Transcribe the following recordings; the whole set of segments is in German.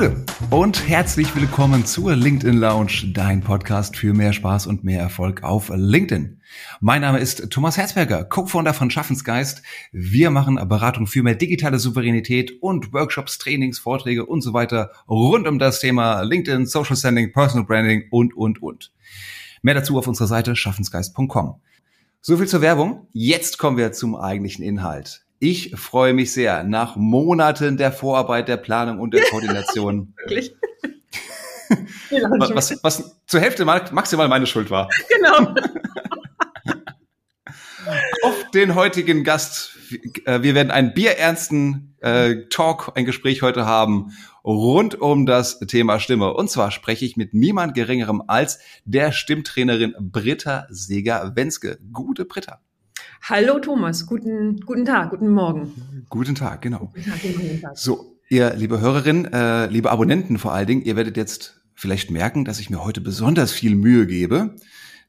Gude und herzlich willkommen zur LinkedIn Lounge, dein Podcast für mehr Spaß und mehr Erfolg auf LinkedIn. Mein Name ist Thomas Herzberger, Co-Founder von Schaffensgeist. Wir machen Beratung für mehr digitale Souveränität und Workshops, Trainings, Vorträge und so weiter rund um das Thema LinkedIn, Social Standing, Personal Branding und, und, und. Mehr dazu auf unserer Seite schaffensgeist.com. So viel zur Werbung. Jetzt kommen wir zum eigentlichen Inhalt. Ich freue mich sehr nach Monaten der Vorarbeit, der Planung und der Koordination. Wirklich? was, was zur Hälfte maximal meine Schuld war. Genau. Auf den heutigen Gast. Äh, wir werden einen bierernsten äh, Talk, ein Gespräch heute haben rund um das Thema Stimme. Und zwar spreche ich mit niemand Geringerem als der Stimmtrainerin Britta Seger-Wenske. Gute Britta. Hallo Thomas, guten, guten Tag, guten Morgen. Guten Tag, genau. Guten Tag, guten Tag. So, ihr liebe Hörerinnen, äh, liebe Abonnenten vor allen Dingen, ihr werdet jetzt vielleicht merken, dass ich mir heute besonders viel Mühe gebe.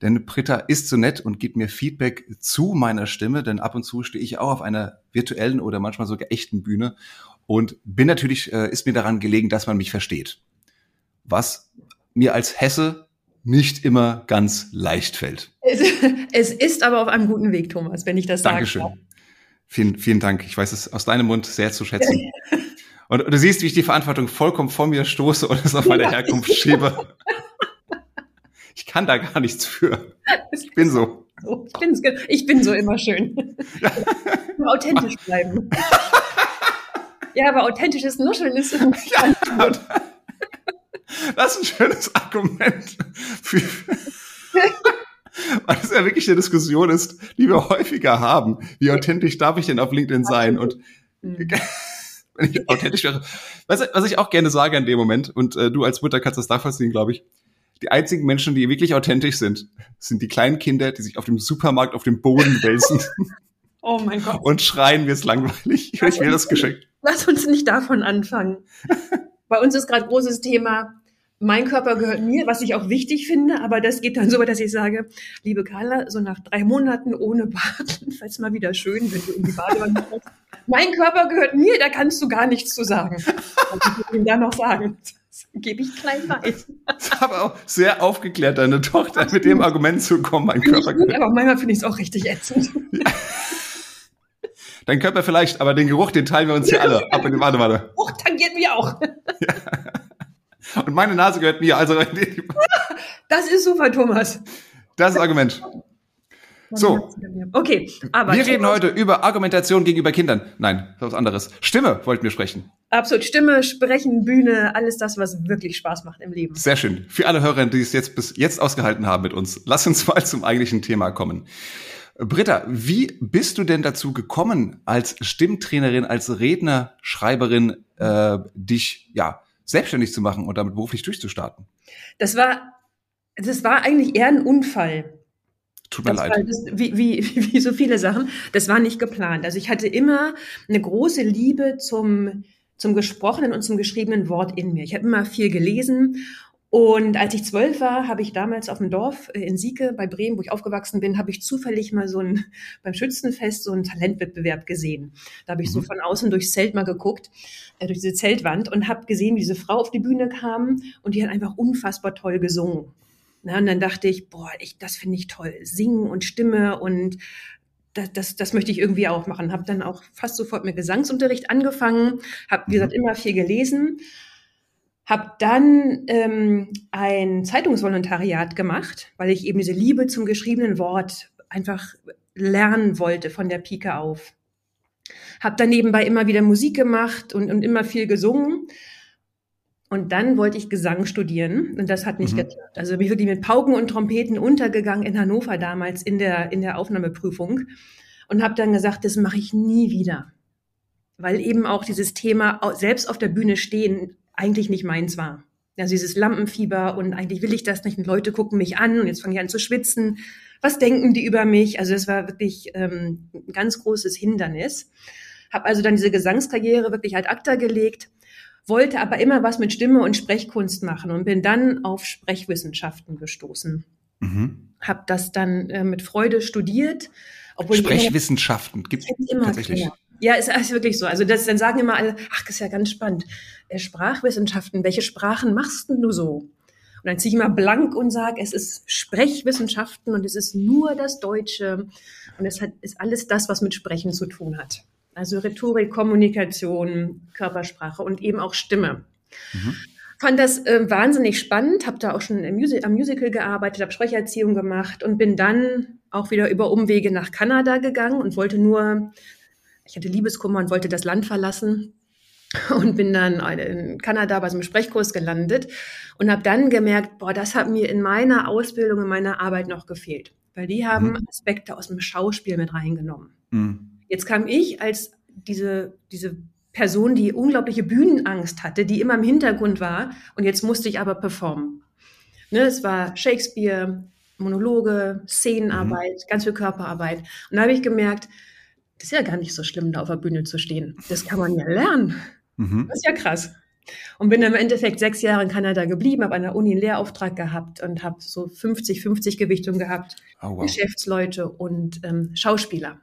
Denn Britta ist so nett und gibt mir Feedback zu meiner Stimme, denn ab und zu stehe ich auch auf einer virtuellen oder manchmal sogar echten Bühne und bin natürlich, äh, ist mir daran gelegen, dass man mich versteht. Was mir als Hesse nicht immer ganz leicht fällt. Es, es ist aber auf einem guten Weg, Thomas, wenn ich das sage. Dankeschön. Vielen, vielen Dank. Ich weiß es aus deinem Mund sehr zu schätzen. Und du siehst, wie ich die Verantwortung vollkommen vor mir stoße und es auf meine Herkunft schiebe. Ich kann da gar nichts für. Ich bin so. Ich bin, ich bin so immer schön. Ja. authentisch bleiben. ja, aber authentisches Nuscheln ist. Ja, das ist ein schönes Argument. Für, weil es ja wirklich eine Diskussion ist, die wir häufiger haben. Wie authentisch darf ich denn auf LinkedIn sein? Und wenn ich authentisch wäre, was, was, ich auch gerne sage in dem Moment, und äh, du als Mutter kannst das nachvollziehen, glaube ich, die einzigen Menschen, die wirklich authentisch sind, sind die kleinen Kinder, die sich auf dem Supermarkt auf dem Boden wälzen. Oh mein Gott. Und schreien, mir ist langweilig. Ich will das geschenkt. Lass uns nicht davon anfangen. Bei uns ist gerade großes Thema mein Körper gehört mir, was ich auch wichtig finde, aber das geht dann so weit, dass ich sage, liebe Carla, so nach drei Monaten ohne Bad, falls mal wieder schön, wenn du in die Badewanne kommst. Mein Körper gehört mir, da kannst du gar nichts zu sagen. Was ich ihm da noch sagen? Das gebe ich klein bei. Das aber auch sehr aufgeklärt, deine Tochter mit dem Argument zu kommen, mein Körper gehört. Aber manchmal finde ich es auch richtig ätzend. Ja. Dein Körper vielleicht, aber den Geruch, den teilen wir uns hier alle. Ab in die Badewanne. Geruch tangiert mir auch. Ja. Und meine Nase gehört mir. Also das ist super, Thomas. Das ist Argument. So. Okay, aber. Wir reden heute über Argumentation gegenüber Kindern. Nein, was anderes. Stimme wollten wir sprechen. Absolut. Stimme, Sprechen, Bühne, alles das, was wirklich Spaß macht im Leben. Sehr schön. Für alle Hörer, die es jetzt bis jetzt ausgehalten haben mit uns, lass uns mal zum eigentlichen Thema kommen. Britta, wie bist du denn dazu gekommen, als Stimmtrainerin, als Redner, Schreiberin, äh, dich ja selbstständig zu machen und damit beruflich durchzustarten? Das war, das war eigentlich eher ein Unfall. Tut mir das leid. Das, wie, wie, wie so viele Sachen. Das war nicht geplant. Also ich hatte immer eine große Liebe zum, zum gesprochenen und zum geschriebenen Wort in mir. Ich habe immer viel gelesen und als ich zwölf war, habe ich damals auf dem Dorf äh, in Sieke bei Bremen, wo ich aufgewachsen bin, habe ich zufällig mal so ein beim Schützenfest so einen Talentwettbewerb gesehen. Da habe ich mhm. so von außen durchs Zelt mal geguckt, äh, durch diese Zeltwand und habe gesehen, wie diese Frau auf die Bühne kam und die hat einfach unfassbar toll gesungen. Na, und dann dachte ich, boah, ich, das finde ich toll, singen und Stimme und das, das, das möchte ich irgendwie auch machen. Habe dann auch fast sofort mit Gesangsunterricht angefangen, habe wie gesagt mhm. immer viel gelesen habe dann ähm, ein Zeitungsvolontariat gemacht, weil ich eben diese Liebe zum geschriebenen Wort einfach lernen wollte von der Pike auf. Habe dann nebenbei immer wieder Musik gemacht und, und immer viel gesungen. Und dann wollte ich Gesang studieren und das hat nicht mhm. geklappt. Also bin ich wirklich mit Pauken und Trompeten untergegangen in Hannover damals in der, in der Aufnahmeprüfung und habe dann gesagt, das mache ich nie wieder. Weil eben auch dieses Thema selbst auf der Bühne stehen eigentlich nicht meins war. Also dieses Lampenfieber und eigentlich will ich das nicht und Leute gucken mich an und jetzt fange ich an zu schwitzen. Was denken die über mich? Also es war wirklich ähm, ein ganz großes Hindernis. Habe also dann diese Gesangskarriere wirklich halt acta gelegt, wollte aber immer was mit Stimme und Sprechkunst machen und bin dann auf Sprechwissenschaften gestoßen. Mhm. Habe das dann äh, mit Freude studiert. Obwohl Sprechwissenschaften gibt es tatsächlich. Genau. Ja, ist, ist wirklich so. Also das, dann sagen immer alle, ach, das ist ja ganz spannend. Äh, Sprachwissenschaften, welche Sprachen machst denn du so? Und dann ziehe ich mal blank und sage, es ist Sprechwissenschaften und es ist nur das Deutsche und es hat, ist alles das, was mit Sprechen zu tun hat. Also Rhetorik, Kommunikation, Körpersprache und eben auch Stimme. Mhm. Fand das äh, wahnsinnig spannend, habe da auch schon im Musi am Musical gearbeitet, habe Sprecherziehung gemacht und bin dann auch wieder über Umwege nach Kanada gegangen und wollte nur, ich hatte Liebeskummer und wollte das Land verlassen und bin dann in Kanada bei so einem Sprechkurs gelandet und habe dann gemerkt, boah, das hat mir in meiner Ausbildung, in meiner Arbeit noch gefehlt, weil die haben mhm. Aspekte aus dem Schauspiel mit reingenommen. Mhm. Jetzt kam ich als diese, diese Person, die unglaubliche Bühnenangst hatte, die immer im Hintergrund war und jetzt musste ich aber performen. Ne, es war Shakespeare, Monologe, Szenenarbeit, mhm. ganz viel Körperarbeit. Und da habe ich gemerkt, das ist ja gar nicht so schlimm, da auf der Bühne zu stehen. Das kann man ja lernen. Mhm. Das ist ja krass. Und bin im Endeffekt sechs Jahre in Kanada geblieben, habe an der Uni einen Lehrauftrag gehabt und habe so 50-50 Gewichtung gehabt. Oh, wow. Geschäftsleute und ähm, Schauspieler.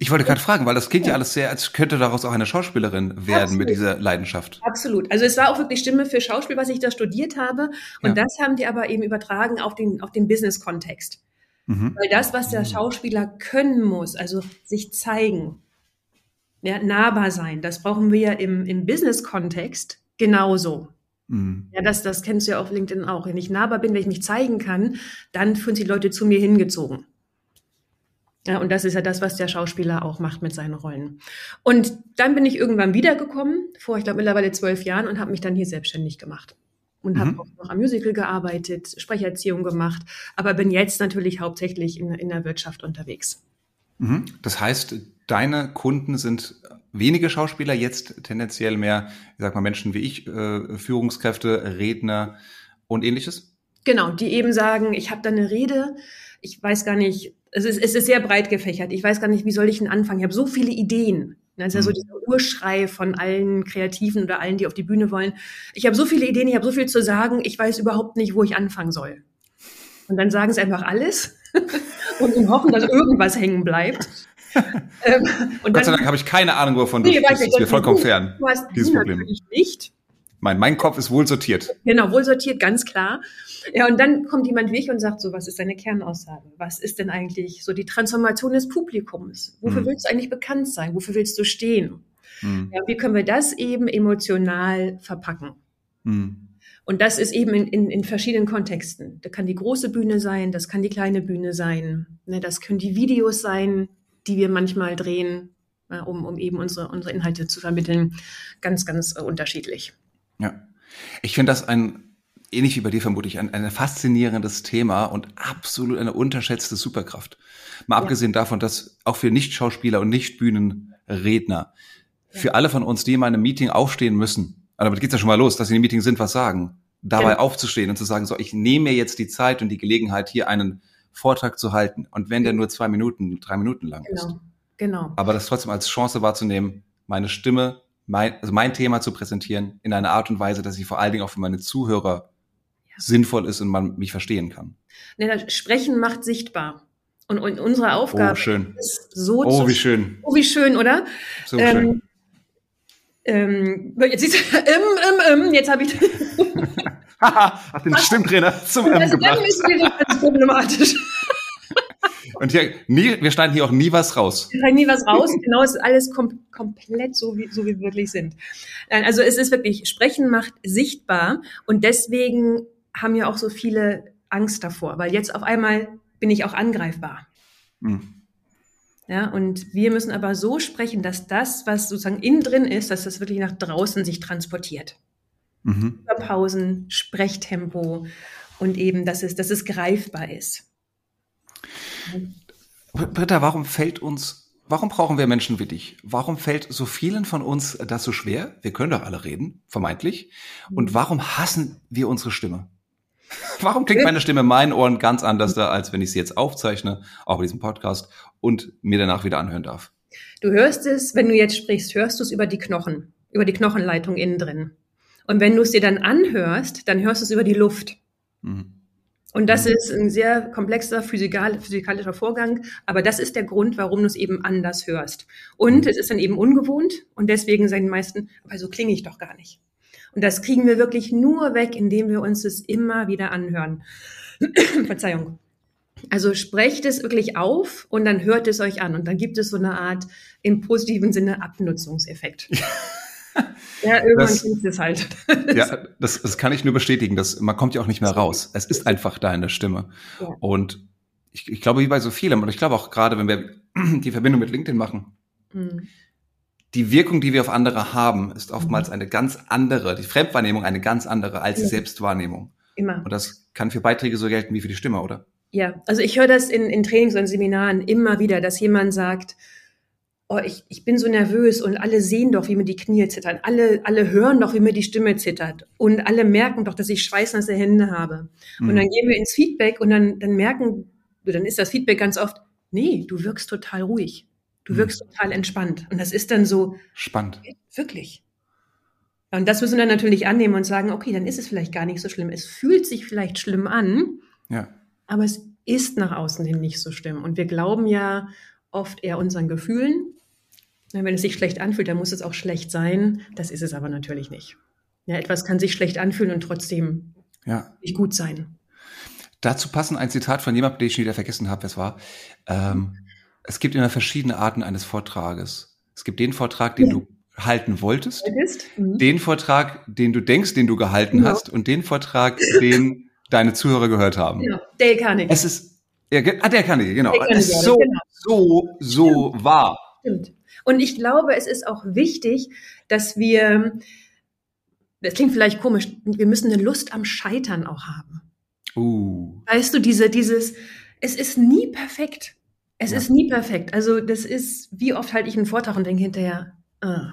Ich wollte gerade fragen, weil das klingt ja alles sehr, als könnte daraus auch eine Schauspielerin werden Absolut. mit dieser Leidenschaft. Absolut. Also es war auch wirklich Stimme für Schauspiel, was ich da studiert habe. Und ja. das haben die aber eben übertragen auf den, auf den Business-Kontext. Mhm. Weil das, was der Schauspieler können muss, also sich zeigen, ja, nahbar sein. Das brauchen wir ja im, im Business-Kontext genauso. Mhm. Ja, das, das kennst du ja auf LinkedIn auch. Wenn ich nahbar bin, wenn ich mich zeigen kann, dann fühlen sich Leute zu mir hingezogen. Ja, und das ist ja das, was der Schauspieler auch macht mit seinen Rollen. Und dann bin ich irgendwann wiedergekommen, vor, ich glaube, mittlerweile zwölf Jahren, und habe mich dann hier selbstständig gemacht. Und mhm. habe auch noch am Musical gearbeitet, Sprecherziehung gemacht, aber bin jetzt natürlich hauptsächlich in, in der Wirtschaft unterwegs. Mhm. Das heißt, deine Kunden sind wenige Schauspieler, jetzt tendenziell mehr, ich sag mal, Menschen wie ich, äh, Führungskräfte, Redner und ähnliches? Genau, die eben sagen, ich habe da eine Rede, ich weiß gar nicht, es ist, es ist sehr breit gefächert, ich weiß gar nicht, wie soll ich denn anfangen? Ich habe so viele Ideen. Das ist ja so mhm. dieser Urschrei von allen Kreativen oder allen, die auf die Bühne wollen. Ich habe so viele Ideen, ich habe so viel zu sagen, ich weiß überhaupt nicht, wo ich anfangen soll. Und dann sagen sie einfach alles und hoffen, dass irgendwas hängen bleibt. ähm, Gott sei Dank habe ich keine Ahnung, wovon nee, du sprichst. Das ist mir vollkommen fern, du hast dieses Problem. nicht. Mein, mein Kopf ist wohl sortiert. Genau, wohl sortiert, ganz klar. Ja, und dann kommt jemand wie ich und sagt so, was ist deine Kernaussage? Was ist denn eigentlich so die Transformation des Publikums? Wofür hm. willst du eigentlich bekannt sein? Wofür willst du stehen? Hm. Ja, wie können wir das eben emotional verpacken? Hm. Und das ist eben in, in, in verschiedenen Kontexten. Da kann die große Bühne sein, das kann die kleine Bühne sein, ne, das können die Videos sein, die wir manchmal drehen, um, um eben unsere, unsere Inhalte zu vermitteln. Ganz, ganz äh, unterschiedlich. Ja. Ich finde das ein, ähnlich wie bei dir vermutlich, ein, ein faszinierendes Thema und absolut eine unterschätzte Superkraft. Mal ja. abgesehen davon, dass auch für Nicht-Schauspieler und Nicht-Bühnenredner, ja. für alle von uns, die in einem Meeting aufstehen müssen, aber damit geht's ja schon mal los, dass sie in dem Meeting sind, was sagen, dabei genau. aufzustehen und zu sagen, so, ich nehme mir jetzt die Zeit und die Gelegenheit, hier einen Vortrag zu halten. Und wenn der nur zwei Minuten, drei Minuten lang genau. ist. Genau. Aber das trotzdem als Chance wahrzunehmen, meine Stimme, mein, also mein Thema zu präsentieren in einer Art und Weise, dass sie vor allen Dingen auch für meine Zuhörer ja. sinnvoll ist und man mich verstehen kann. Nee, Sprechen macht sichtbar. Und, und unsere Aufgabe oh, schön. ist so Oh, wie schön. Oh, wie schön, oder? So ähm, schön. Ähm, jetzt, siehst du, ähm, ähm, ähm, jetzt habe ich Hat den Stimmtrainer zum M also gebracht. Das ist problematisch. Und hier, nie, wir schneiden hier auch nie was raus. Wir schneiden nie was raus. Genau, es ist alles kom komplett so, wie, so wie wir wirklich sind. Also es ist wirklich, Sprechen macht sichtbar und deswegen haben ja auch so viele Angst davor, weil jetzt auf einmal bin ich auch angreifbar. Hm. Ja, und wir müssen aber so sprechen, dass das, was sozusagen innen drin ist, dass das wirklich nach draußen sich transportiert mhm. Pausen, Sprechtempo und eben, dass es, dass es greifbar ist. Britta, warum fällt uns, warum brauchen wir Menschen wie dich? Warum fällt so vielen von uns das so schwer? Wir können doch alle reden, vermeintlich. Und mhm. warum hassen wir unsere Stimme? Warum klingt meine Stimme in meinen Ohren ganz anders, da, als wenn ich sie jetzt aufzeichne, auch bei diesem Podcast, und mir danach wieder anhören darf? Du hörst es, wenn du jetzt sprichst, hörst du es über die Knochen, über die Knochenleitung innen drin. Und wenn du es dir dann anhörst, dann hörst du es über die Luft. Mhm. Und das mhm. ist ein sehr komplexer physikal, physikalischer Vorgang, aber das ist der Grund, warum du es eben anders hörst. Und mhm. es ist dann eben ungewohnt und deswegen sagen die meisten, aber so klinge ich doch gar nicht. Und das kriegen wir wirklich nur weg, indem wir uns es immer wieder anhören. Verzeihung. Also sprecht es wirklich auf und dann hört es euch an und dann gibt es so eine Art im positiven Sinne Abnutzungseffekt. Ja, irgendwann das, klingt es halt. ja, das, das kann ich nur bestätigen. Das, man kommt ja auch nicht mehr raus. Es ist einfach deine Stimme. Ja. Und ich, ich glaube, wie bei so vielem, und ich glaube auch gerade, wenn wir die Verbindung mit LinkedIn machen, mhm. die Wirkung, die wir auf andere haben, ist oftmals mhm. eine ganz andere, die Fremdwahrnehmung eine ganz andere als die Selbstwahrnehmung. Immer. Und das kann für Beiträge so gelten wie für die Stimme, oder? Ja, also ich höre das in, in Trainings und Seminaren immer wieder, dass jemand sagt, oh, ich, ich bin so nervös und alle sehen doch, wie mir die Knie zittern. Alle, alle hören doch, wie mir die Stimme zittert. Und alle merken doch, dass ich schweißnasse Hände habe. Mhm. Und dann gehen wir ins Feedback und dann, dann merken, dann ist das Feedback ganz oft, nee, du wirkst total ruhig. Du mhm. wirkst total entspannt. Und das ist dann so. Spannend. Wirklich. Und das müssen wir dann natürlich annehmen und sagen, okay, dann ist es vielleicht gar nicht so schlimm. Es fühlt sich vielleicht schlimm an. Ja. Aber es ist nach außen hin nicht so schlimm. Und wir glauben ja oft eher unseren Gefühlen wenn es sich schlecht anfühlt, dann muss es auch schlecht sein. Das ist es aber natürlich nicht. Ja, etwas kann sich schlecht anfühlen und trotzdem ja. nicht gut sein. Dazu passen ein Zitat von jemandem, den ich schon wieder vergessen habe, wer es war. Ähm, es gibt immer verschiedene Arten eines Vortrages. Es gibt den Vortrag, den ja. du halten wolltest, mhm. den Vortrag, den du denkst, den du gehalten genau. hast und den Vortrag, den deine Zuhörer gehört haben. Genau. Dale Carnegie. Es ist, ja, ah, der Carnegie, genau. Dale Carnegie, es ist so, genau. so, so Stimmt. wahr. Stimmt. Und ich glaube, es ist auch wichtig, dass wir, das klingt vielleicht komisch, wir müssen eine Lust am Scheitern auch haben. Uh. Weißt du, diese, dieses, es ist nie perfekt. Es ja. ist nie perfekt. Also das ist, wie oft halte ich einen Vortrag und denke hinterher, uh,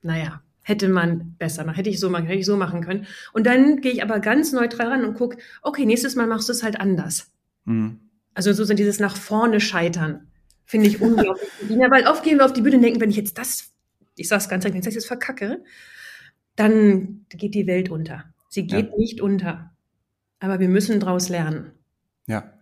naja, hätte man besser machen, hätte ich so machen, hätte ich so machen können. Und dann gehe ich aber ganz neutral ran und gucke, okay, nächstes Mal machst du es halt anders. Mhm. Also so sind dieses nach vorne scheitern. Finde ich unglaublich. ja, weil oft gehen wir auf die Bühne und denken, wenn ich jetzt das, ich sag's ganz ehrlich, wenn ich das jetzt verkacke, dann geht die Welt unter. Sie geht ja. nicht unter. Aber wir müssen daraus lernen. Ja.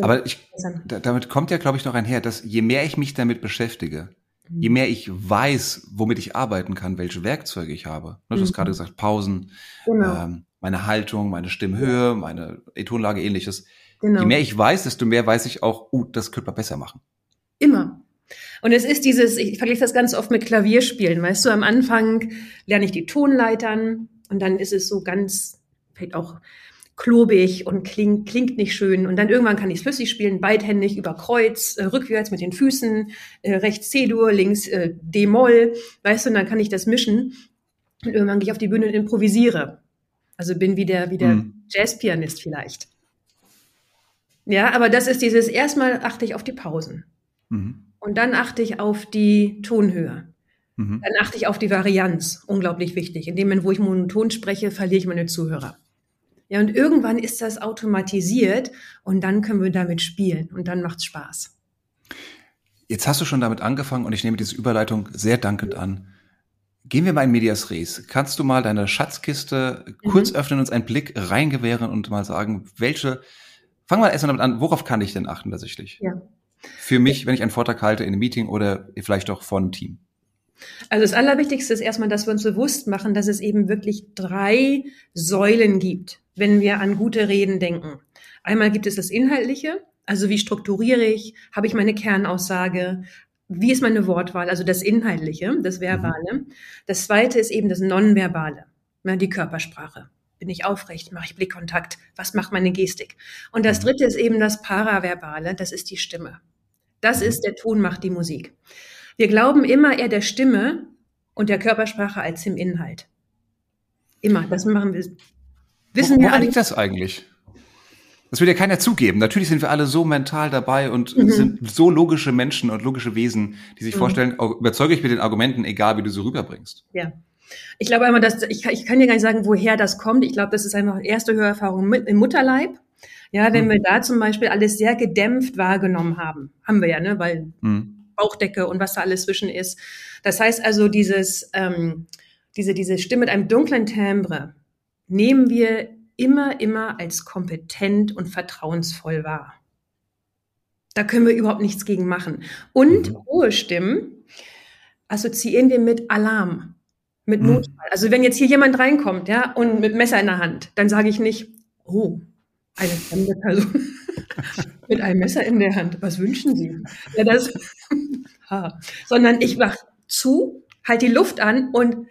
Aber ich, damit kommt ja, glaube ich, noch einher, dass je mehr ich mich damit beschäftige, mhm. je mehr ich weiß, womit ich arbeiten kann, welche Werkzeuge ich habe. Du hast mhm. gerade gesagt, Pausen, genau. ähm, meine Haltung, meine Stimmhöhe, meine Tonlage, ähnliches. Genau. Je mehr ich weiß, desto mehr weiß ich auch, uh, das könnte man besser machen. Immer. Und es ist dieses, ich vergleiche das ganz oft mit Klavierspielen, weißt du, am Anfang lerne ich die Tonleitern und dann ist es so ganz, vielleicht auch klobig und klingt, klingt nicht schön. Und dann irgendwann kann ich es flüssig spielen, beidhändig über Kreuz, äh, rückwärts mit den Füßen, äh, rechts C-Dur, links äh, D-Moll, weißt du, und dann kann ich das mischen. Und irgendwann gehe ich auf die Bühne und improvisiere. Also bin wie der, wie der mhm. Jazzpianist vielleicht. Ja, aber das ist dieses, erstmal achte ich auf die Pausen. Mhm. Und dann achte ich auf die Tonhöhe. Mhm. Dann achte ich auf die Varianz. Unglaublich wichtig. In dem Moment, wo ich monoton spreche, verliere ich meine Zuhörer. Ja, und irgendwann ist das automatisiert und dann können wir damit spielen und dann macht's Spaß. Jetzt hast du schon damit angefangen und ich nehme diese Überleitung sehr dankend an. Gehen wir mal in Medias Res. Kannst du mal deine Schatzkiste mhm. kurz öffnen, uns einen Blick reingewähren und mal sagen, welche, fangen wir erstmal damit an, worauf kann ich denn achten tatsächlich? Ja für mich, wenn ich einen Vortrag halte in einem Meeting oder vielleicht auch vor einem Team? Also das Allerwichtigste ist erstmal, dass wir uns bewusst machen, dass es eben wirklich drei Säulen gibt, wenn wir an gute Reden denken. Einmal gibt es das Inhaltliche, also wie strukturiere ich, habe ich meine Kernaussage, wie ist meine Wortwahl, also das Inhaltliche, das Verbale. Mhm. Das zweite ist eben das Nonverbale, die Körpersprache. Bin ich aufrecht? Mache ich Blickkontakt? Was macht meine Gestik? Und das mhm. dritte ist eben das Paraverbale, das ist die Stimme. Das ist der Ton macht die Musik. Wir glauben immer eher der Stimme und der Körpersprache als dem Inhalt. Immer. Das machen wir. Wissen Wo, wir liegt das eigentlich? Das will ja keiner zugeben. Natürlich sind wir alle so mental dabei und mhm. sind so logische Menschen und logische Wesen, die sich mhm. vorstellen, überzeuge ich mit den Argumenten, egal wie du sie rüberbringst. Ja. Ich glaube einmal, dass ich, ich kann dir gar nicht sagen, woher das kommt. Ich glaube, das ist einfach erste Hörerfahrung im Mutterleib. Ja, wenn mhm. wir da zum Beispiel alles sehr gedämpft wahrgenommen haben, haben wir ja, ne, weil mhm. Bauchdecke und was da alles zwischen ist. Das heißt also, dieses, ähm, diese, diese Stimme mit einem dunklen Timbre nehmen wir immer, immer als kompetent und vertrauensvoll wahr. Da können wir überhaupt nichts gegen machen. Und mhm. hohe Stimmen assoziieren wir mit Alarm, mit mhm. Notfall. Also wenn jetzt hier jemand reinkommt, ja, und mit Messer in der Hand, dann sage ich nicht, oh, eine fremde Person mit einem Messer in der Hand. Was wünschen Sie? Ja, das. Sondern ich mach zu, halt die Luft an und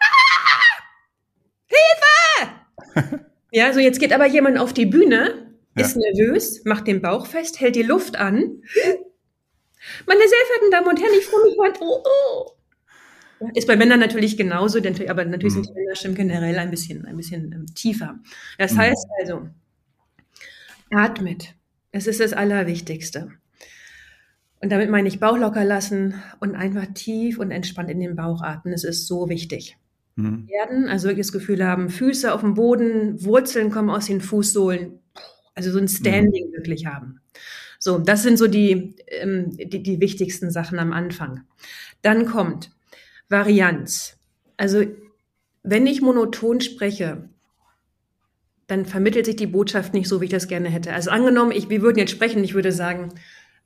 ah, Hilfe! ja, so jetzt geht aber jemand auf die Bühne, ja. ist nervös, macht den Bauch fest, hält die Luft an. Meine sehr verehrten Damen und Herren, ich freue mich heute. Oh, oh. Ist bei Männern natürlich genauso, aber natürlich mhm. sind die Männerstimmen generell ein bisschen, ein bisschen ähm, tiefer. Das mhm. heißt also, atmet. Es ist das Allerwichtigste. Und damit meine ich Bauch locker lassen und einfach tief und entspannt in den Bauch atmen. Es ist so wichtig. Mhm. Werden, also wirklich das Gefühl haben, Füße auf dem Boden, Wurzeln kommen aus den Fußsohlen, also so ein Standing mhm. wirklich haben. So, das sind so die, ähm, die, die wichtigsten Sachen am Anfang. Dann kommt Varianz. Also wenn ich monoton spreche, dann vermittelt sich die Botschaft nicht so, wie ich das gerne hätte. Also angenommen, ich, wir würden jetzt sprechen, ich würde sagen,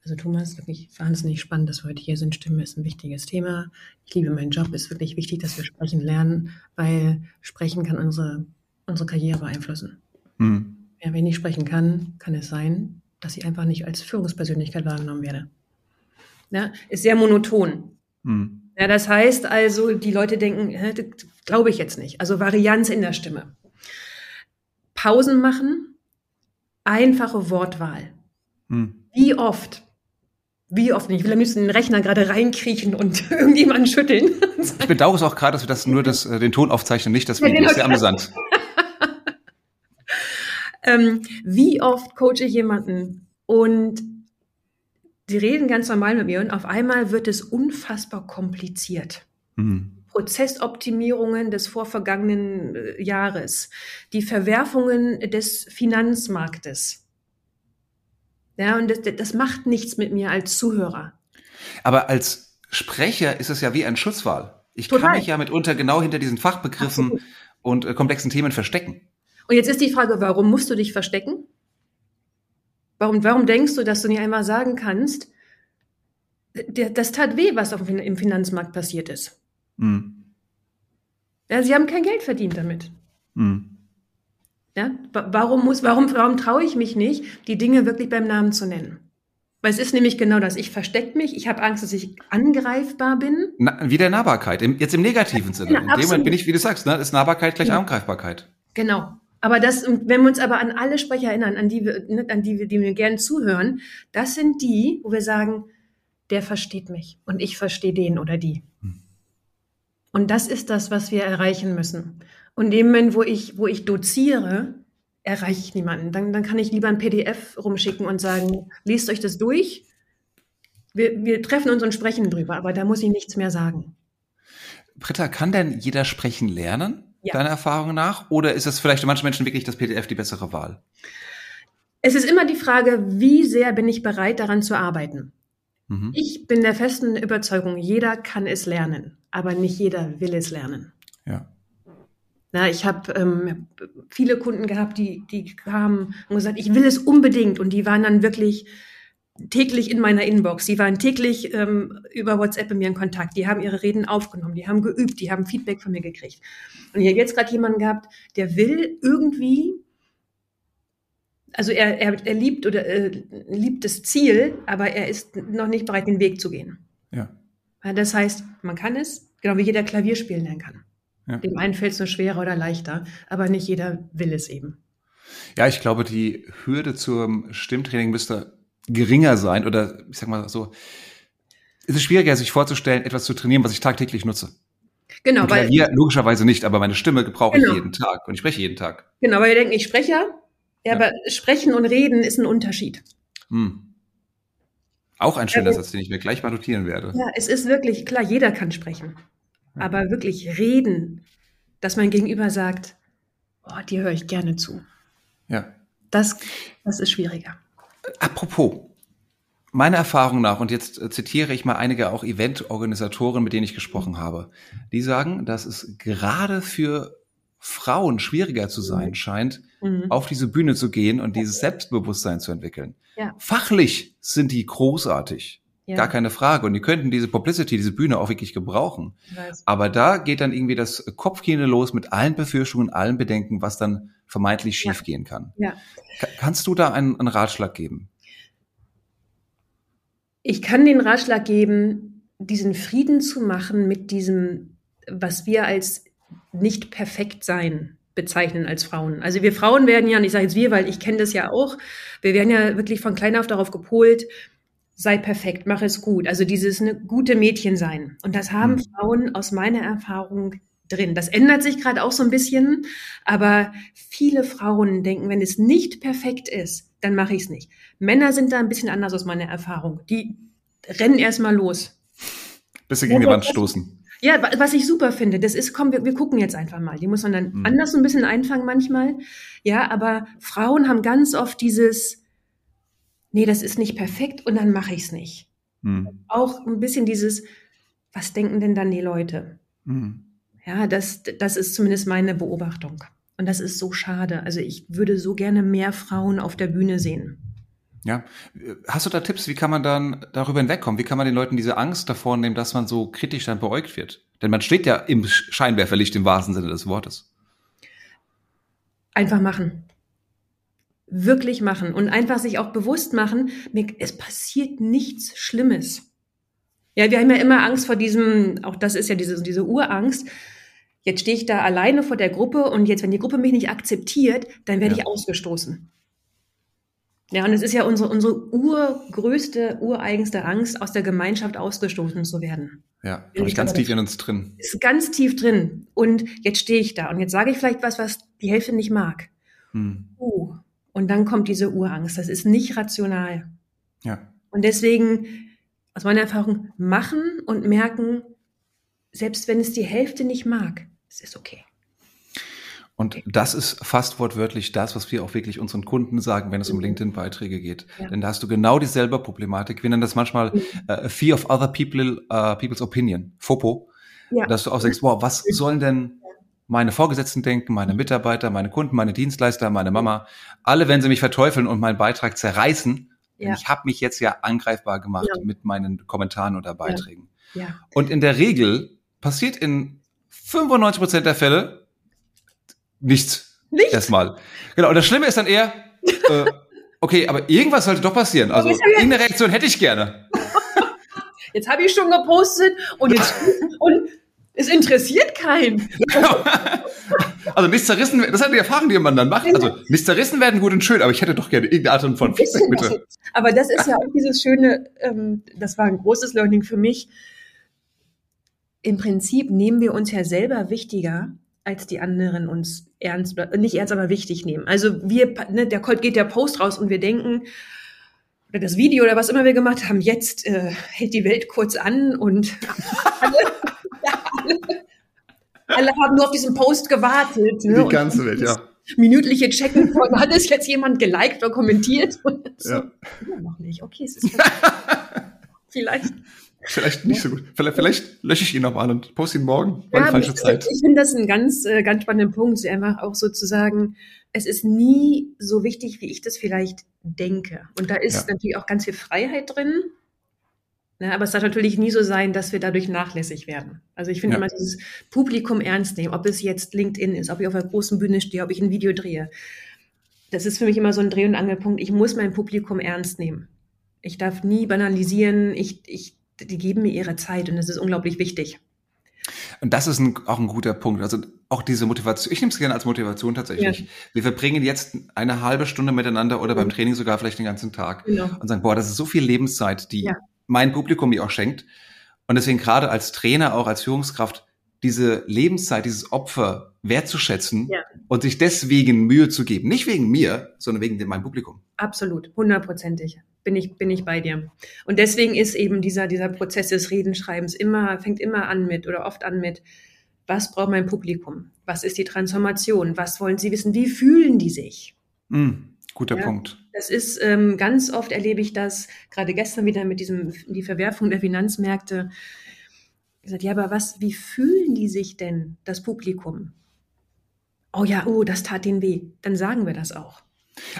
also Thomas, wirklich wahnsinnig spannend, dass wir heute hier sind. Stimme ist ein wichtiges Thema. Ich liebe meinen Job. Es ist wirklich wichtig, dass wir sprechen lernen, weil sprechen kann unsere, unsere Karriere beeinflussen. Hm. Ja, wenn ich sprechen kann, kann es sein, dass ich einfach nicht als Führungspersönlichkeit wahrgenommen werde. Ja, ist sehr monoton. Hm. Ja, das heißt also, die Leute denken, glaube ich jetzt nicht. Also Varianz in der Stimme. Pausen machen, einfache Wortwahl. Hm. Wie oft? Wie oft nicht? Ich will am liebsten den Rechner gerade reinkriechen und irgendjemanden schütteln. Ich bedauere es auch gerade, dass wir das nur das, äh, den Ton aufzeichnen, nicht das Video. Das ist sehr amüsant. ähm, wie oft coache ich jemanden und die reden ganz normal mit mir und auf einmal wird es unfassbar kompliziert. Mhm. Prozessoptimierungen des vorvergangenen äh, Jahres, die Verwerfungen des Finanzmarktes. Ja, und das, das macht nichts mit mir als Zuhörer. Aber als Sprecher ist es ja wie ein Schutzwahl. Ich Total. kann mich ja mitunter genau hinter diesen Fachbegriffen Absolut. und äh, komplexen Themen verstecken. Und jetzt ist die Frage, warum musst du dich verstecken? Warum, warum denkst du, dass du nicht einmal sagen kannst, das tat weh, was auf, im Finanzmarkt passiert ist? Mhm. Ja, sie haben kein Geld verdient damit. Mhm. Ja, warum muss, warum, warum traue ich mich nicht, die Dinge wirklich beim Namen zu nennen? Weil es ist nämlich genau das. Ich verstecke mich, ich habe Angst, dass ich angreifbar bin. Na, wie der Nahbarkeit, im, jetzt im negativen Sinne. Ja, In dem Moment bin ich, wie du sagst, ne, ist Nahbarkeit gleich ja. Angreifbarkeit. Genau. Aber das, wenn wir uns aber an alle Sprecher erinnern, an die wir, ne, an die wir, die wir gerne zuhören, das sind die, wo wir sagen, der versteht mich und ich verstehe den oder die. Hm. Und das ist das, was wir erreichen müssen. Und in dem Moment, wo ich, wo ich doziere, erreiche ich niemanden. Dann, dann kann ich lieber ein PDF rumschicken und sagen, lest euch das durch. Wir, wir treffen uns und sprechen drüber, aber da muss ich nichts mehr sagen. Britta, kann denn jeder sprechen lernen? ja. deiner Erfahrung nach? Oder ist es vielleicht für manche Menschen wirklich das PDF die bessere Wahl? Es ist immer die Frage, wie sehr bin ich bereit, daran zu arbeiten? Mhm. Ich bin der festen Überzeugung, jeder kann es lernen, aber nicht jeder will es lernen. Ja. Na, ich habe ähm, viele Kunden gehabt, die, die kamen und gesagt, ich will es unbedingt. Und die waren dann wirklich täglich in meiner Inbox. Die waren täglich ähm, über WhatsApp mit mir in Kontakt. Die haben ihre Reden aufgenommen, die haben geübt, die haben Feedback von mir gekriegt. Und ich habe jetzt gerade jemanden gehabt, der will irgendwie, also er, er, er liebt oder äh, liebt das Ziel, aber er ist noch nicht bereit, den Weg zu gehen. Ja. Das heißt, man kann es, genau wie jeder Klavier spielen lernen kann. Ja. Dem einen fällt es nur schwerer oder leichter, aber nicht jeder will es eben. Ja, ich glaube, die Hürde zum Stimmtraining müsste geringer sein oder ich sag mal so, es ist schwieriger, sich vorzustellen, etwas zu trainieren, was ich tagtäglich nutze. Genau, weil Klavier logischerweise nicht, aber meine Stimme gebrauche genau. ich jeden Tag und ich spreche jeden Tag. Genau, weil wir denken, ich spreche ja, ja, aber sprechen und reden ist ein Unterschied. Hm. Auch ein schöner also, Satz, den ich mir gleich mal notieren werde. Ja, es ist wirklich klar, jeder kann sprechen, ja. aber wirklich reden, dass mein Gegenüber sagt, oh, dir höre ich gerne zu. Ja. Das, das ist schwieriger. Apropos, meiner Erfahrung nach, und jetzt äh, zitiere ich mal einige auch Eventorganisatoren, mit denen ich gesprochen habe, die sagen, dass es gerade für Frauen schwieriger zu sein scheint, mhm. auf diese Bühne zu gehen und dieses Selbstbewusstsein zu entwickeln. Ja. Fachlich sind die großartig. Ja. Gar keine Frage. Und die könnten diese Publicity, diese Bühne auch wirklich gebrauchen. Aber da geht dann irgendwie das Kopfkino los mit allen Befürchtungen, allen Bedenken, was dann vermeintlich schiefgehen ja. kann. Ja. Kannst du da einen, einen Ratschlag geben? Ich kann den Ratschlag geben, diesen Frieden zu machen mit diesem, was wir als nicht perfekt sein bezeichnen als Frauen. Also wir Frauen werden ja, und ich sage jetzt wir, weil ich kenne das ja auch, wir werden ja wirklich von klein auf darauf gepolt, sei perfekt, mach es gut. Also dieses eine gute Mädchen sein. Und das haben mhm. Frauen aus meiner Erfahrung drin. Das ändert sich gerade auch so ein bisschen, aber viele Frauen denken, wenn es nicht perfekt ist, dann mache ich es nicht. Männer sind da ein bisschen anders aus meiner Erfahrung. Die rennen erstmal los. Bis sie gegen die Wand stoßen. Ja, was ich super finde, das ist, komm, wir, wir gucken jetzt einfach mal. Die muss man dann mhm. anders ein bisschen einfangen manchmal. Ja, aber Frauen haben ganz oft dieses, nee, das ist nicht perfekt und dann mache ich es nicht. Mhm. Auch ein bisschen dieses, was denken denn dann die Leute? Mhm. Ja, das, das ist zumindest meine Beobachtung. Und das ist so schade. Also ich würde so gerne mehr Frauen auf der Bühne sehen. Ja, hast du da Tipps, wie kann man dann darüber hinwegkommen? Wie kann man den Leuten diese Angst davor nehmen, dass man so kritisch dann beäugt wird? Denn man steht ja im Scheinwerferlicht im wahrsten Sinne des Wortes. Einfach machen wirklich machen und einfach sich auch bewusst machen, es passiert nichts Schlimmes. Ja, wir haben ja immer Angst vor diesem, auch das ist ja diese, diese Urangst. Jetzt stehe ich da alleine vor der Gruppe und jetzt, wenn die Gruppe mich nicht akzeptiert, dann werde ja. ich ausgestoßen. Ja, und es ist ja unsere, unsere urgrößte, ureigenste Angst, aus der Gemeinschaft ausgestoßen zu werden. Ja, habe ich ganz tief in uns drin. Ist ganz tief drin. Und jetzt stehe ich da und jetzt sage ich vielleicht was, was die Hälfte nicht mag. Hm. Uh, und dann kommt diese Urangst. Das ist nicht rational. Ja. Und deswegen, aus meiner Erfahrung, machen und merken, selbst wenn es die Hälfte nicht mag, es ist okay. Und das ist fast wortwörtlich das, was wir auch wirklich unseren Kunden sagen, wenn es um mhm. LinkedIn-Beiträge geht. Ja. Denn da hast du genau dieselbe Problematik. Wir nennen das manchmal uh, Fear of Other people, uh, People's Opinion, FOPO. Ja. Dass du auch sagst, wow, was sollen denn meine Vorgesetzten denken, meine Mitarbeiter, meine Kunden, meine Dienstleister, meine Mama, alle, wenn sie mich verteufeln und meinen Beitrag zerreißen, ja. ich habe mich jetzt ja angreifbar gemacht ja. mit meinen Kommentaren oder Beiträgen. Ja. Und in der Regel passiert in 95 Prozent der Fälle nichts. Nichts? Erstmal. Genau. Und das Schlimme ist dann eher, äh, okay, aber irgendwas sollte doch passieren. Also irgendeine Reaktion hätte ich gerne. Jetzt habe ich schon gepostet und jetzt und es interessiert keinen. also nicht zerrissen, das sind die Erfahrungen, die man dann macht. Also nicht zerrissen werden gut und schön, aber ich hätte doch gerne irgendeine Art von Feedback, bitte. Aber das ist ja auch dieses schöne, ähm, das war ein großes Learning für mich. Im Prinzip nehmen wir uns ja selber wichtiger, als die anderen uns ernst, nicht ernst, aber wichtig nehmen. Also wir, ne, der geht der Post raus und wir denken, oder das Video oder was immer wir gemacht haben, jetzt äh, hält die Welt kurz an und alle, alle haben nur auf diesen Post gewartet. Ne? Die ganze Welt, ja. Minütliche Checken von, hat es jetzt jemand geliked oder kommentiert? Und so, ja. ja. noch nicht. Okay, es ist vielleicht. Vielleicht nicht so gut. Vielleicht, vielleicht lösche ich ihn nochmal und poste ihn morgen. War ja, falsche ich, Zeit. Ich finde das einen ganz, äh, ganz spannenden Punkt, einfach auch sozusagen, es ist nie so wichtig, wie ich das vielleicht denke. Und da ist ja. natürlich auch ganz viel Freiheit drin. Ne, aber es darf natürlich nie so sein, dass wir dadurch nachlässig werden. Also ich finde ja. immer dieses Publikum ernst nehmen, ob es jetzt LinkedIn ist, ob ich auf einer großen Bühne stehe, ob ich ein Video drehe. Das ist für mich immer so ein Dreh- und Angelpunkt. Ich muss mein Publikum ernst nehmen. Ich darf nie banalisieren. Ich, ich, die geben mir ihre Zeit und das ist unglaublich wichtig. Und das ist ein, auch ein guter Punkt. Also auch diese Motivation. Ich nehme es gerne als Motivation tatsächlich. Ja. Wir verbringen jetzt eine halbe Stunde miteinander oder mhm. beim Training sogar vielleicht den ganzen Tag genau. und sagen, boah, das ist so viel Lebenszeit, die ja mein Publikum mir auch schenkt. Und deswegen gerade als Trainer, auch als Führungskraft, diese Lebenszeit, dieses Opfer wertzuschätzen ja. und sich deswegen Mühe zu geben. Nicht wegen mir, sondern wegen meinem Publikum. Absolut, hundertprozentig. Bin ich, bin ich bei dir. Und deswegen ist eben dieser, dieser Prozess des Redenschreibens immer, fängt immer an mit oder oft an mit, was braucht mein Publikum? Was ist die Transformation? Was wollen sie wissen? Wie fühlen die sich? Mm, guter ja. Punkt. Das ist ähm, ganz oft erlebe ich das, gerade gestern wieder mit diesem, die Verwerfung der Finanzmärkte. Ich gesagt, ja, aber was, wie fühlen die sich denn, das Publikum? oh ja, oh, das tat den weh, dann sagen wir das auch.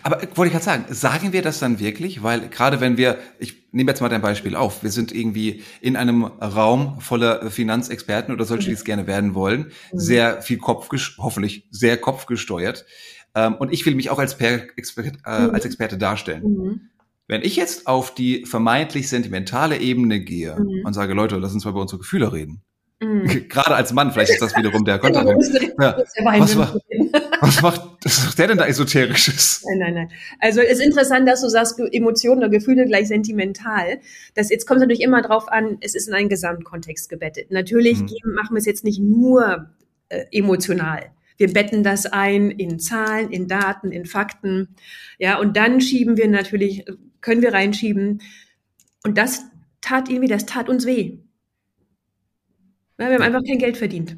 Aber äh, wollte ich gerade sagen, sagen wir das dann wirklich? Weil gerade wenn wir, ich nehme jetzt mal dein Beispiel auf, wir sind irgendwie in einem Raum voller Finanzexperten oder solche, die es gerne werden wollen, mhm. sehr viel Kopf, hoffentlich sehr kopfgesteuert. Ähm, und ich will mich auch als, per, Expert, äh, mhm. als Experte darstellen. Mhm. Wenn ich jetzt auf die vermeintlich sentimentale Ebene gehe mhm. und sage, Leute, lass uns mal über unsere Gefühle reden. Mhm. Gerade als Mann, vielleicht ist das wiederum der Konterpunkt. Ja. Was, macht, was macht was macht der denn da Esoterisches? Nein, nein, nein. Also es ist interessant, dass du sagst, Emotionen oder Gefühle gleich sentimental. Das, jetzt kommt es natürlich immer drauf an, es ist in einen Gesamtkontext gebettet. Natürlich mhm. machen wir es jetzt nicht nur äh, emotional. Wir betten das ein in Zahlen, in Daten, in Fakten. Ja, und dann schieben wir natürlich, können wir reinschieben. Und das tat irgendwie, das tat uns weh. Ja, wir haben einfach kein Geld verdient.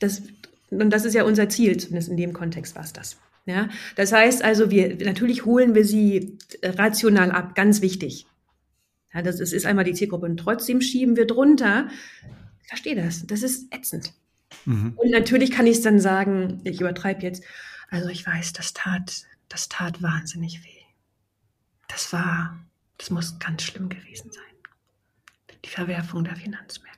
Das, und das ist ja unser Ziel, zumindest in dem Kontext war es das. Ja, das heißt also, wir, natürlich holen wir sie rational ab, ganz wichtig. Ja, das, das ist einmal die Zielgruppe und trotzdem schieben wir drunter. Ich verstehe das. Das ist ätzend. Mhm. Und natürlich kann ich es dann sagen, ich übertreibe jetzt, also ich weiß, das tat, das tat wahnsinnig weh. Das war, das muss ganz schlimm gewesen sein. Die Verwerfung der Finanzmärkte.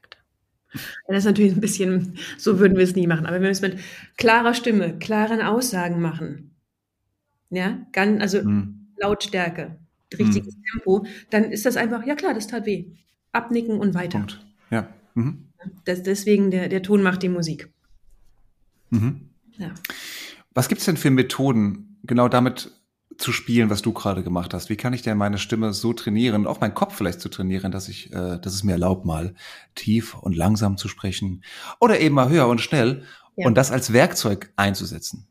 Das ist natürlich ein bisschen, so würden wir es nie machen. Aber wenn wir es mit klarer Stimme, klaren Aussagen machen, ja, ganz, also mhm. Lautstärke, richtiges mhm. Tempo, dann ist das einfach, ja klar, das tat weh. Abnicken und weiter. Punkt. Ja. Mhm. Das, deswegen der, der Ton macht die Musik. Mhm. Ja. Was gibt es denn für Methoden, genau damit zu spielen, was du gerade gemacht hast? Wie kann ich denn meine Stimme so trainieren, auch meinen Kopf vielleicht zu trainieren, dass ich, äh, dass es mir erlaubt, mal tief und langsam zu sprechen oder eben mal höher und schnell ja. und das als Werkzeug einzusetzen?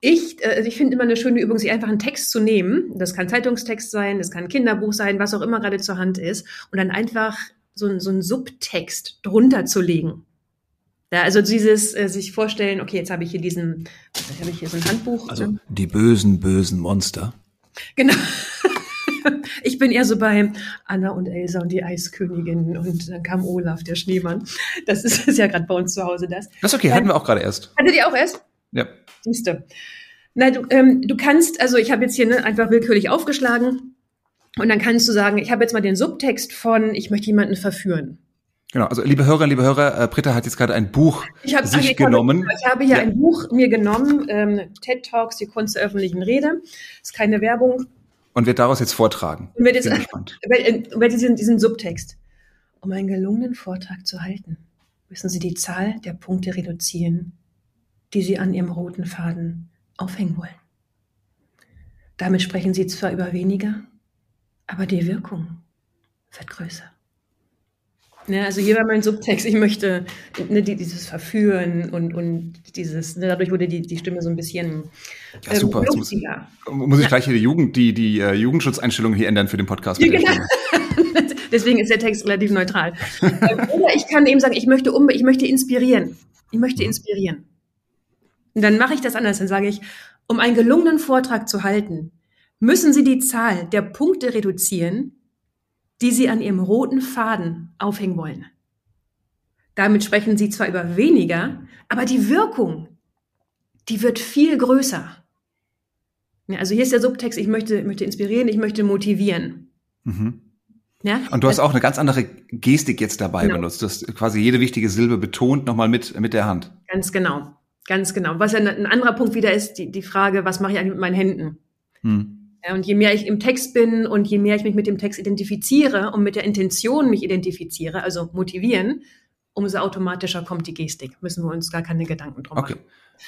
Ich, äh, ich finde immer eine schöne Übung, sich einfach einen Text zu nehmen. Das kann Zeitungstext sein, das kann Kinderbuch sein, was auch immer gerade zur Hand ist. Und dann einfach so, so einen Subtext drunter zu legen. Ja, also dieses äh, sich vorstellen, okay, jetzt habe ich hier diesen, habe ich hier so ein Handbuch. Also ne? die bösen, bösen Monster. Genau. ich bin eher so bei Anna und Elsa und die Eiskönigin und dann kam Olaf, der Schneemann. Das ist, ist ja gerade bei uns zu Hause das. Das ist okay, hatten wir auch gerade erst. Hattet ihr auch erst? Ja. Siehste. Na, du, ähm, du kannst, also ich habe jetzt hier ne, einfach willkürlich aufgeschlagen und dann kannst du sagen, ich habe jetzt mal den Subtext von, ich möchte jemanden verführen. Genau, also liebe Hörer, liebe Hörer, äh, Britta hat jetzt gerade ein Buch ich hab, sich ich genommen. Habe, ich habe hier ja. ein Buch mir genommen, ähm, TED Talks, die Kunst der öffentlichen Rede. Ist keine Werbung. Und wird daraus jetzt vortragen. Und wird jetzt, wird diesen, diesen Subtext. Um einen gelungenen Vortrag zu halten, müssen Sie die Zahl der Punkte reduzieren, die Sie an Ihrem roten Faden aufhängen wollen. Damit sprechen Sie zwar über weniger, aber die Wirkung wird größer. Ja, also hier war mein Subtext, ich möchte ne, dieses Verführen und, und dieses, ne, dadurch wurde die, die Stimme so ein bisschen ja, ähm, super. Muss, muss, ich gleich hier die Jugend, die, die uh, Jugendschutzeinstellungen hier ändern für den Podcast. Ja, genau. Deswegen ist der Text relativ neutral. Ähm, oder ich kann eben sagen, ich möchte um, ich möchte inspirieren. Ich möchte mhm. inspirieren. Und dann mache ich das anders. Dann sage ich, um einen gelungenen Vortrag zu halten, müssen Sie die Zahl der Punkte reduzieren, die Sie an Ihrem roten Faden aufhängen wollen. Damit sprechen Sie zwar über weniger, aber die Wirkung, die wird viel größer. Ja, also hier ist der Subtext, ich möchte, möchte inspirieren, ich möchte motivieren. Mhm. Ja? Und du hast auch eine ganz andere Gestik jetzt dabei genau. benutzt. Du hast quasi jede wichtige Silbe betont nochmal mit, mit der Hand. Ganz genau. Ganz genau. Was ja ein anderer Punkt wieder ist, die, die Frage, was mache ich eigentlich mit meinen Händen? Hm. Und je mehr ich im Text bin und je mehr ich mich mit dem Text identifiziere und mit der Intention mich identifiziere, also motivieren, umso automatischer kommt die Gestik. Müssen wir uns gar keine Gedanken drum okay. machen.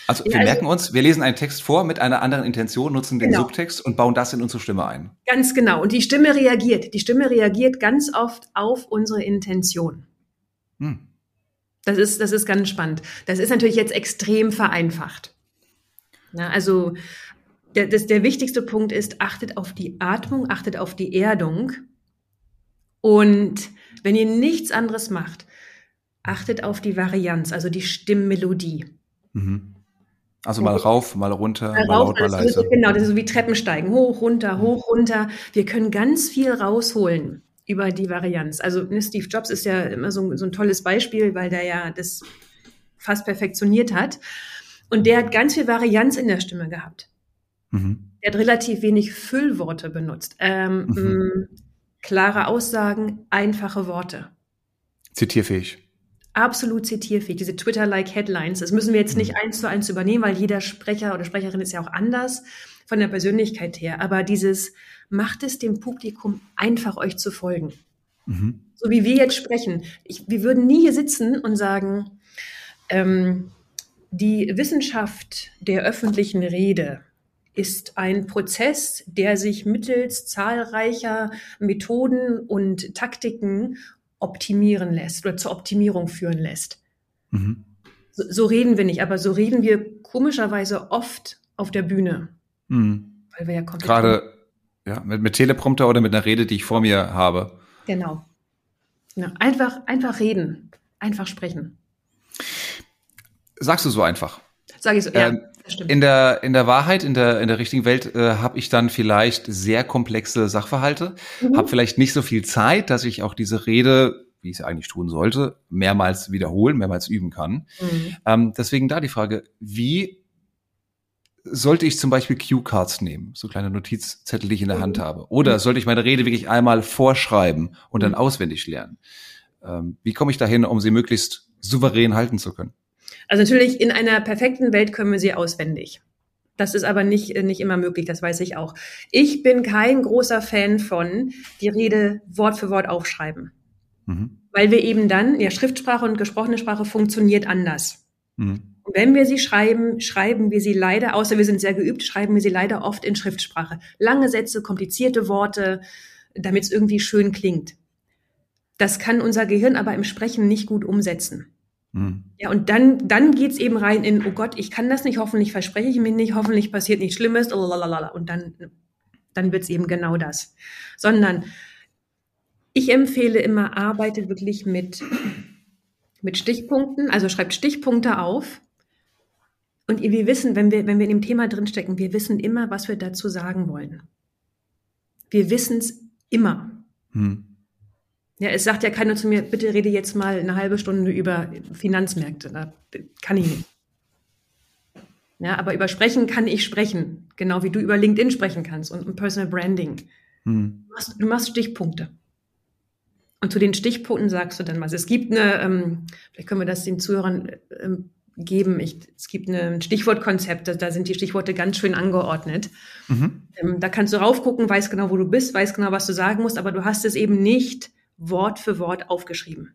Also wir ja, also, merken uns, wir lesen einen Text vor mit einer anderen Intention, nutzen den genau. Subtext und bauen das in unsere Stimme ein. Ganz genau. Und die Stimme reagiert. Die Stimme reagiert ganz oft auf unsere Intention. Hm. Das ist, das ist ganz spannend. Das ist natürlich jetzt extrem vereinfacht. Ja, also der, das, der wichtigste Punkt ist, achtet auf die Atmung, achtet auf die Erdung. Und wenn ihr nichts anderes macht, achtet auf die Varianz, also die Stimmmelodie. Mhm. Also mal rauf, mal runter, mal, mal laut, mal leise. So, genau, das ist so wie Treppensteigen. Hoch, runter, hoch, runter. Wir können ganz viel rausholen über die Varianz. Also ne, Steve Jobs ist ja immer so, so ein tolles Beispiel, weil der ja das fast perfektioniert hat. Und der hat ganz viel Varianz in der Stimme gehabt. Mhm. Er hat relativ wenig Füllworte benutzt. Ähm, mhm. mh, klare Aussagen, einfache Worte. Zitierfähig. Absolut zitierfähig. Diese Twitter-like Headlines, das müssen wir jetzt nicht mhm. eins zu eins übernehmen, weil jeder Sprecher oder Sprecherin ist ja auch anders von der Persönlichkeit her. Aber dieses macht es dem Publikum einfach, euch zu folgen. Mhm. So wie wir jetzt sprechen. Ich, wir würden nie hier sitzen und sagen, ähm, die Wissenschaft der öffentlichen Rede ist ein Prozess, der sich mittels zahlreicher Methoden und Taktiken optimieren lässt oder zur Optimierung führen lässt. Mhm. So, so, reden wir nicht, aber so reden wir komischerweise oft auf der Bühne. Mhm. Weil wir ja Gerade ja, mit, mit Teleprompter oder mit einer Rede, die ich vor mir habe. Genau. Ja, einfach, einfach reden, einfach sprechen. Sagst du so einfach? Sag ich so, ja. In der, in der Wahrheit, in der, in der richtigen Welt äh, habe ich dann vielleicht sehr komplexe Sachverhalte, mhm. habe vielleicht nicht so viel Zeit, dass ich auch diese Rede, wie ich es eigentlich tun sollte, mehrmals wiederholen, mehrmals üben kann. Mhm. Ähm, deswegen da die Frage, wie sollte ich zum Beispiel Cue-Cards nehmen, so kleine Notizzettel, die ich in der mhm. Hand habe? Oder mhm. sollte ich meine Rede wirklich einmal vorschreiben und dann mhm. auswendig lernen? Ähm, wie komme ich dahin, um sie möglichst souverän halten zu können? Also natürlich in einer perfekten Welt können wir sie auswendig. Das ist aber nicht, nicht immer möglich, das weiß ich auch. Ich bin kein großer Fan von die Rede Wort für Wort aufschreiben. Mhm. Weil wir eben dann, ja, Schriftsprache und gesprochene Sprache funktioniert anders. Mhm. Und wenn wir sie schreiben, schreiben wir sie leider, außer wir sind sehr geübt, schreiben wir sie leider oft in Schriftsprache. Lange Sätze, komplizierte Worte, damit es irgendwie schön klingt. Das kann unser Gehirn aber im Sprechen nicht gut umsetzen. Mhm. Ja, und dann, dann geht's eben rein in, oh Gott, ich kann das nicht, hoffentlich verspreche ich mir nicht, hoffentlich passiert nichts Schlimmes, und dann, dann wird's eben genau das. Sondern ich empfehle immer, arbeitet wirklich mit, mit Stichpunkten, also schreibt Stichpunkte auf. Und wir wissen, wenn wir, wenn wir in dem Thema drinstecken, wir wissen immer, was wir dazu sagen wollen. Wir wissen's immer. Hm. Ja, es sagt ja keiner zu mir, bitte rede jetzt mal eine halbe Stunde über Finanzmärkte. Da kann ich nicht. Ja, aber über Sprechen kann ich sprechen. Genau wie du über LinkedIn sprechen kannst und Personal Branding. Hm. Du, machst, du, machst, Stichpunkte. Und zu den Stichpunkten sagst du dann was. Es gibt eine, ähm, vielleicht können wir das den Zuhörern ähm, geben. Ich, es gibt ein Stichwortkonzept, da, da, sind die Stichworte ganz schön angeordnet. Mhm. Ähm, da kannst du raufgucken, weißt genau, wo du bist, weißt genau, was du sagen musst, aber du hast es eben nicht Wort für Wort aufgeschrieben.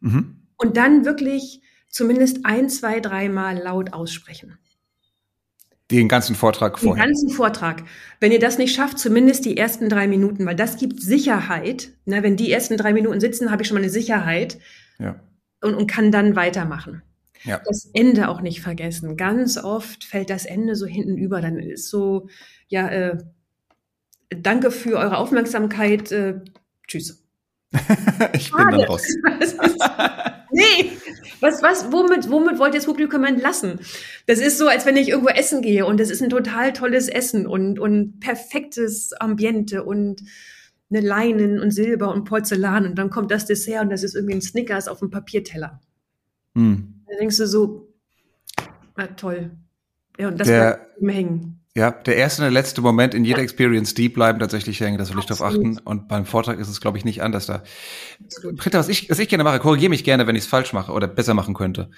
Mhm. Und dann wirklich zumindest ein, zwei, dreimal laut aussprechen. Den ganzen Vortrag vorher. Den ganzen Vortrag. Wenn ihr das nicht schafft, zumindest die ersten drei Minuten, weil das gibt Sicherheit. Na, wenn die ersten drei Minuten sitzen, habe ich schon mal eine Sicherheit ja. und, und kann dann weitermachen. Ja. Das Ende auch nicht vergessen. Ganz oft fällt das Ende so hinten über. Dann ist so, ja, äh, danke für eure Aufmerksamkeit. Äh, tschüss. ich bin dann raus. nee, was, was, womit, womit wollt ihr das Publikum entlassen? Das ist so, als wenn ich irgendwo essen gehe und es ist ein total tolles Essen und, und perfektes Ambiente und eine Leinen und Silber und Porzellan und dann kommt das Dessert und das ist irgendwie ein Snickers auf dem Papierteller. Hm. Da denkst du so, na toll. Ja, und das bleibt immer hängen. Ja, der erste und der letzte Moment in jeder Experience, die bleiben tatsächlich hängen, das will ich darauf achten. Und beim Vortrag ist es, glaube ich, nicht anders da. Britta, was ich, was ich gerne mache, korrigiere mich gerne, wenn ich es falsch mache oder besser machen könnte.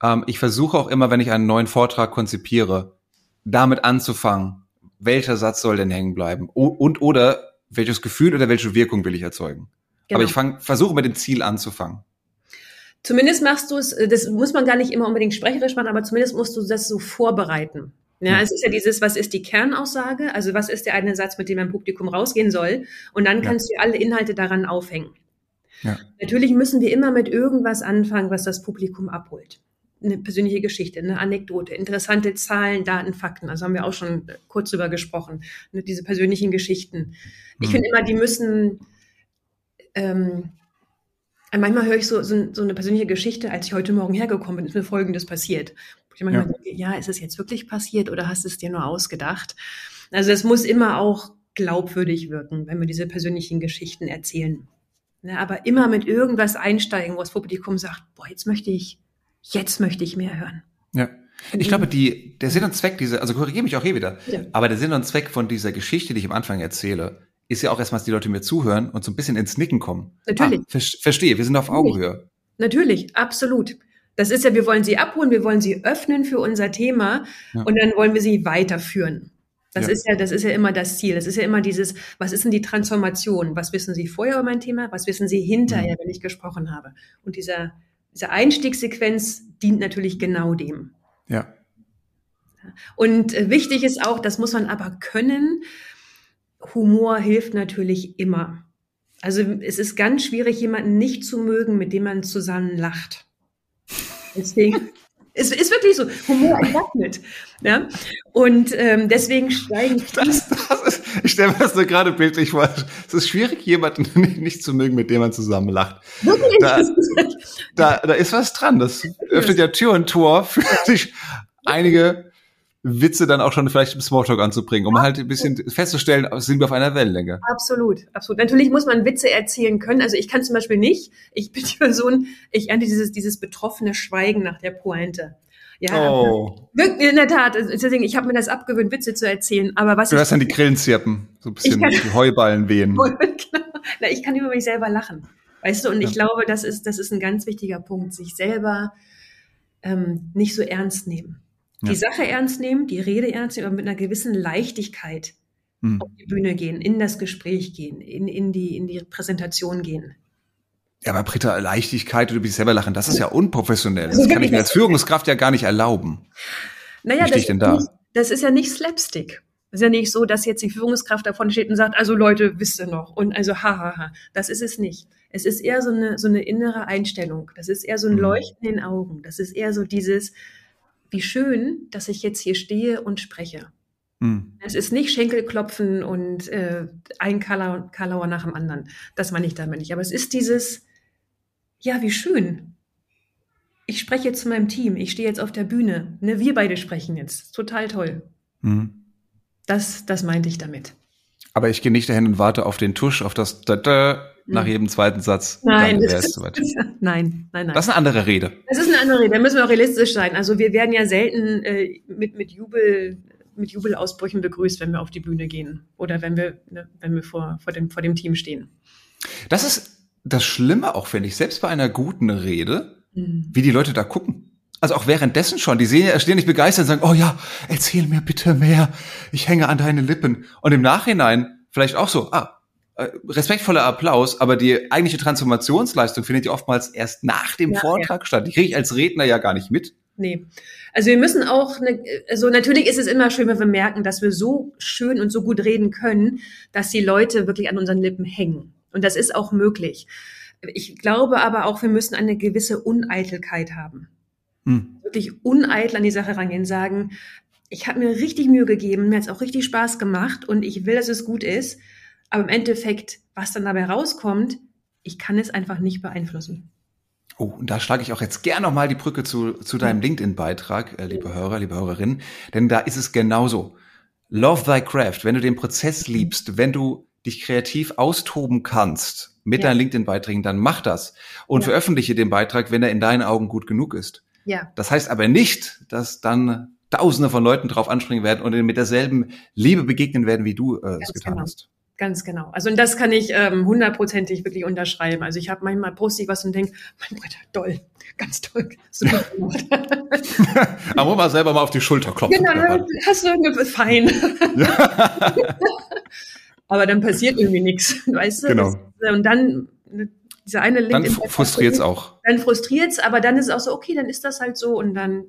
Ähm, ich versuche auch immer, wenn ich einen neuen Vortrag konzipiere, damit anzufangen, welcher Satz soll denn hängen bleiben? O und oder welches Gefühl oder welche Wirkung will ich erzeugen? Genau. Aber ich fang, versuche mit dem Ziel anzufangen. Zumindest machst du es, das muss man gar nicht immer unbedingt sprecherisch machen, aber zumindest musst du das so vorbereiten. Ja, es ist ja dieses, was ist die Kernaussage? Also was ist der eine Satz, mit dem ein Publikum rausgehen soll? Und dann kannst ja. du alle Inhalte daran aufhängen. Ja. Natürlich müssen wir immer mit irgendwas anfangen, was das Publikum abholt. Eine persönliche Geschichte, eine Anekdote, interessante Zahlen, Daten, Fakten. Also haben wir auch schon kurz drüber gesprochen. Ne, diese persönlichen Geschichten. Ich mhm. finde immer, die müssen, ähm, manchmal höre ich so, so, so, eine persönliche Geschichte, als ich heute Morgen hergekommen bin, ist mir Folgendes passiert. Ich manchmal ja. denke, ja, ist es jetzt wirklich passiert oder hast du es dir nur ausgedacht? Also es muss immer auch glaubwürdig wirken, wenn wir diese persönlichen Geschichten erzählen. Ne, aber immer mit irgendwas einsteigen, wo das Publikum sagt, boah, jetzt möchte ich, jetzt möchte ich mehr hören. Ja. Ich glaube, die, der Sinn und Zweck dieser, also korrigiere mich auch hier wieder, Ja. aber der Sinn und Zweck von dieser Geschichte, die ich am Anfang erzähle, ist ja auch erstmal, dass die Leute mir zuhören und so ein bisschen ins Nicken kommen. Natürlich. Ah, ver verstehe, wir sind auf. Augenhöhe. Natürlich, absolut. Das ist ja, wir wollen sie abholen, wir wollen sie öffnen für unser Thema Ja. und dann wollen wir sie weiterführen. Das Ja. ist ja, das ist ja immer das Ziel. Das ist ja immer dieses, was ist denn die Transformation? Was wissen Sie vorher über mein Thema? Was wissen Sie hinterher, Mhm. wenn ich gesprochen habe? Und dieser, diese Einstiegssequenz dient natürlich genau dem. Ja. Und äh, wichtig ist auch, das muss man aber können. Humor hilft natürlich immer. Also es ist ganz schwierig, jemanden nicht zu mögen, mit dem man zusammen lacht. Deswegen, es ist wirklich so, Humor entwaffnet. Ja? Und ähm, deswegen steigen Das, das ist, ich stelle mir das nur gerade bildlich vor. Es ist schwierig, jemanden nicht, zu mögen, mit dem man zusammen lacht. wirklich, Da- Da, da ist was dran. Das öffnet ja Tür und Tor für sich einige Witze dann auch schon vielleicht im Smalltalk anzubringen, um halt ein bisschen festzustellen, sind wir auf einer Wellenlänge. Absolut, absolut. Natürlich muss man Witze erzählen können. Also ich kann zum Beispiel nicht. Ich bin die Person, ich ernte dieses, dieses betroffene Schweigen nach der Pointe. Ja, Oh. wirklich, in der Tat. Also Deswegen, ich habe mir das abgewöhnt, Witze zu erzählen. Aber was Du ich hast dann die Grillen zirpen, so ein bisschen Ich kann- die Heuballen wehen. genau. Na, ich kann über mich selber lachen. Weißt du, und ich Ja. glaube, das ist, das ist ein ganz wichtiger Punkt, sich selber ähm, nicht so ernst nehmen. Die Ja. Sache ernst nehmen, die Rede ernst nehmen, aber mit einer gewissen Leichtigkeit Hm. auf die Bühne gehen, in das Gespräch gehen, in, in, die, in die Präsentation gehen. Ja, aber Britta, Leichtigkeit oder über dich selber lachen, das ist ja unprofessionell. Das kann ich mir als Führungskraft ja gar nicht erlauben. Naja, Wie das, ich denn ist da? Nicht, das ist ja nicht Slapstick. Das ist ja nicht so, dass jetzt die Führungskraft davon steht und sagt, also Leute, wisst ihr noch. Und also hahaha. Ha, ha. Das ist es nicht. Es ist eher so eine, so eine innere Einstellung. Das ist eher so ein Mhm. Leuchten in den Augen. Das ist eher so dieses, wie schön, dass ich jetzt hier stehe und spreche. Hm. Es ist nicht Schenkelklopfen und äh, ein Kalauer, Kalauer nach dem anderen. Das meine ich damit nicht. Aber es ist dieses, ja, wie schön. Ich spreche jetzt zu meinem Team. Ich stehe jetzt auf der Bühne. Ne, wir beide sprechen jetzt. Total toll. Hm. Das, das meinte ich damit. Aber ich gehe nicht dahin und warte auf den Tusch, auf das da, da, nach Hm. jedem zweiten Satz. Nein, das nein, nein, nein. Das ist eine andere Rede. Das ist eine andere Rede. Da müssen wir auch realistisch sein. Also wir werden ja selten äh, mit, mit Jubel, mit Jubelausbrüchen begrüßt, wenn wir auf die Bühne gehen oder wenn wir, ne, wenn wir vor, vor, dem, vor dem Team stehen. Das ist das Schlimme auch, finde ich, selbst bei einer guten Rede, Mhm. wie die Leute da gucken. Also auch währenddessen schon. Die sehen ja, stehen nicht begeistert und sagen, oh ja, erzähl mir bitte mehr. Ich hänge an deine Lippen. Und im Nachhinein vielleicht auch so, ah, äh, respektvoller Applaus, aber die eigentliche Transformationsleistung findet ja oftmals erst nach dem Ja, Vortrag statt. Die kriege ich als Redner ja gar nicht mit. Nee. Also wir müssen auch, eine, also natürlich ist es immer schön, wenn wir merken, dass wir so schön und so gut reden können, dass die Leute wirklich an unseren Lippen hängen. Und das ist auch möglich. Ich glaube aber auch, wir müssen eine gewisse Uneitelkeit haben. Hm. Wirklich uneitel an die Sache rangehen, sagen, ich habe mir richtig Mühe gegeben, mir hat es auch richtig Spaß gemacht und ich will, dass es gut ist. Aber im Endeffekt, was dann dabei rauskommt, ich kann es einfach nicht beeinflussen. Oh, und da schlage ich auch jetzt gern nochmal die Brücke zu, zu deinem LinkedIn-Beitrag, äh, liebe Hörer, liebe Hörerinnen, denn da ist es genauso. Love thy craft, wenn du den Prozess liebst, wenn du dich kreativ austoben kannst mit Ja. deinen LinkedIn-Beiträgen, dann mach das und Ja. veröffentliche den Beitrag, wenn er in deinen Augen gut genug ist. Ja, Das heißt aber nicht, dass dann Tausende von Leuten drauf anspringen werden und mit derselben Liebe begegnen werden, wie du äh, es getan genau. hast. Ganz genau. Also und das kann ich ähm, hundertprozentig wirklich unterschreiben. Also ich habe manchmal poste ich was und denke, mein Gott, toll, ganz toll. Super gemacht. Aber mal selber mal auf die Schulter klopfen. genau, ne, hast du irgendwie fein. Aber dann passiert irgendwie nichts, weißt du? Genau. Das, und dann dieser eine Dann frustriert es auch. Dann frustriert's, aber dann ist es auch so, okay, dann ist das halt so und dann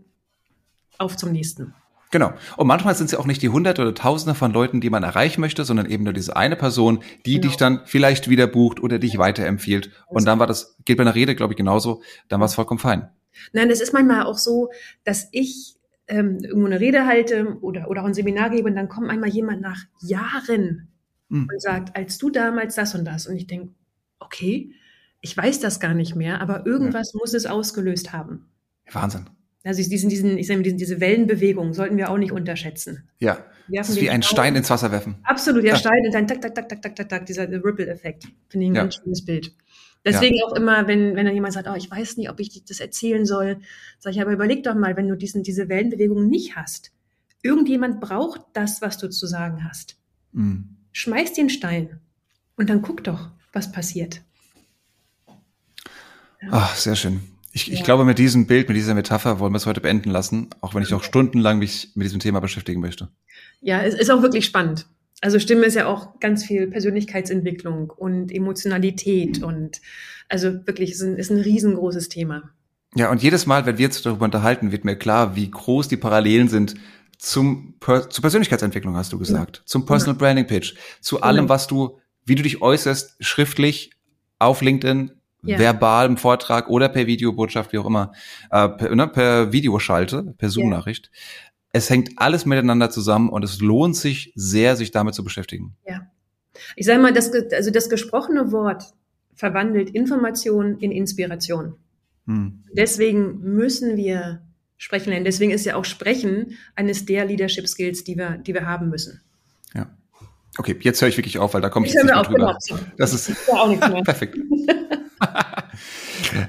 auf zum nächsten. Genau. Und manchmal sind es ja auch nicht die Hunderte oder Tausende von Leuten, die man erreichen möchte, sondern eben nur diese eine Person, die Genau. dich dann vielleicht wieder bucht oder dich weiterempfiehlt. Und dann war das, geht bei einer Rede, glaube ich, genauso, dann war es vollkommen fein. Nein, es ist manchmal auch so, dass ich ähm, irgendwo eine Rede halte oder, oder auch ein Seminar gebe und dann kommt einmal jemand nach Jahren Hm. und sagt, als du damals das und das. Und ich denke, okay, ich weiß das gar nicht mehr, aber irgendwas muss es ausgelöst haben. Wahnsinn. Also diesen, diesen, ich sage mal, diesen, diese Wellenbewegung sollten wir auch nicht unterschätzen. Ja. Das ist wie ein Stein ins Wasser werfen. Absolut, der Ja. Stein und dann tak, tak, tak, tak, tak, tak, tak, dieser Ripple-Effekt. Finde ich ein Ja. ganz schönes Bild. Deswegen ja. auch immer, wenn, wenn dann jemand sagt, oh, ich weiß nicht, ob ich das erzählen soll, sage ich, aber überleg doch mal, wenn du diesen, diese Wellenbewegung nicht hast, irgendjemand braucht das, was du zu sagen hast. Mhm. Schmeiß den Stein und dann guck doch, was passiert. Ja. Ach, sehr schön. Ich, ja. ich glaube, mit diesem Bild, mit dieser Metapher wollen wir es heute beenden lassen, auch wenn ich auch stundenlang mich mit diesem Thema beschäftigen möchte. Ja, es ist auch wirklich spannend. Also Stimme ist ja auch ganz viel Persönlichkeitsentwicklung und Emotionalität und also wirklich ist ein, ist ein riesengroßes Thema. Ja, und jedes Mal, wenn wir uns darüber unterhalten, wird mir klar, wie groß die Parallelen sind zum zur Persönlichkeitsentwicklung, hast du gesagt, ja. zum Personal ja. Branding Pitch, zu allem, genau. was du, wie du dich äußerst, schriftlich auf LinkedIn, ja. verbal im Vortrag oder per Videobotschaft, wie auch immer, äh, per, ne, per Videoschalte, per Zoom-Nachricht. Es hängt alles miteinander zusammen und es lohnt sich sehr, sich damit zu beschäftigen. Ja. Ich sage mal, das, also das gesprochene Wort verwandelt Information in Inspiration. Hm. Deswegen müssen wir sprechen lernen. Deswegen ist ja auch Sprechen eines der Leadership Skills, die wir, die wir haben müssen. Ja. Okay, jetzt höre ich wirklich auf, weil da kommt ich jetzt nicht mehr drüber. Genau. Das ist ja auch nichts mehr. perfekt.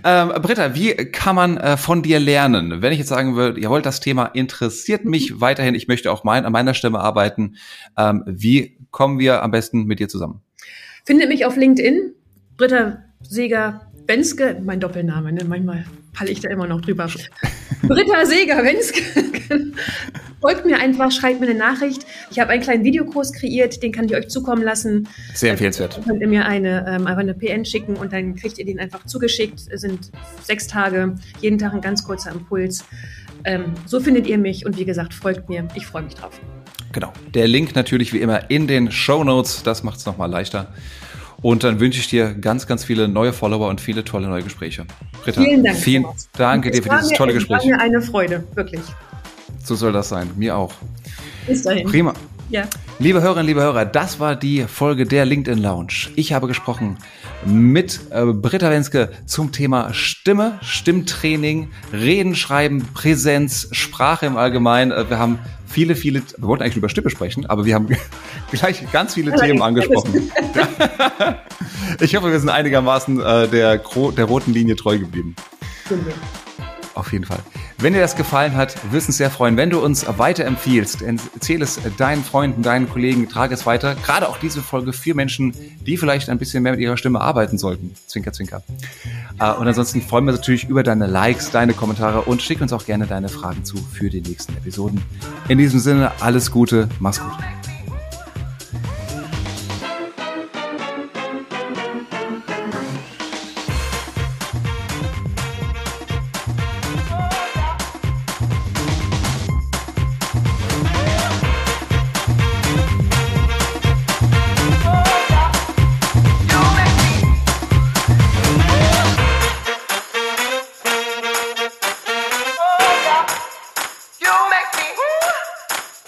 ähm, Britta, wie kann man äh, von dir lernen? Wenn ich jetzt sagen würde, jawohl, das Thema interessiert mich weiterhin, ich möchte auch mein, an meiner Stimme arbeiten, ähm, wie kommen wir am besten mit dir zusammen? Findet mich auf LinkedIn, Britta Seger Benske, mein Doppelname, ne? manchmal falle ich da immer noch drüber. Britta Seger Benske. Folgt mir einfach, schreibt mir eine Nachricht. Ich habe einen kleinen Videokurs kreiert, den kann ich euch zukommen lassen. Sehr empfehlenswert. Dann könnt ihr mir eine, ähm, einfach eine PN schicken und dann kriegt ihr den einfach zugeschickt. Es sind sechs Tage, jeden Tag ein ganz kurzer Impuls. Ähm, so findet ihr mich und wie gesagt, folgt mir. Ich freue mich drauf. Genau. Der Link natürlich wie immer in den Show Notes. Das macht es nochmal leichter. Und dann wünsche ich dir ganz, ganz viele neue Follower und viele tolle neue Gespräche. Britta, vielen Dank. Vielen Dank dir für dieses mir, tolle Gespräch. Es war mir eine Freude, wirklich. So soll das sein. Mir auch. Bis dahin. Prima. Ja. Liebe Hörerinnen, liebe Hörer, das war die Folge der LinkedIn Lounge. Ich habe gesprochen mit äh, Britta Wenske zum Thema Stimme, Stimmtraining, Reden, Schreiben, Präsenz, Sprache im Allgemeinen. Äh, wir haben viele, viele, wir wollten eigentlich über Stimme sprechen, aber wir haben gleich ganz viele Themen angesprochen. ich hoffe, wir sind einigermaßen äh, der, der roten Linie treu geblieben. Auf jeden Fall. Wenn dir das gefallen hat, wir uns sehr freuen, wenn du uns weiterempfiehlst. Erzähl es deinen Freunden, deinen Kollegen, trage es weiter. Gerade auch diese Folge für Menschen, die vielleicht ein bisschen mehr mit ihrer Stimme arbeiten sollten. Zwinker, zwinker. Äh, und ansonsten freuen wir uns natürlich über deine Likes, deine Kommentare und schick uns auch gerne deine Fragen zu für die nächsten Episoden. In diesem Sinne, alles Gute, mach's gut.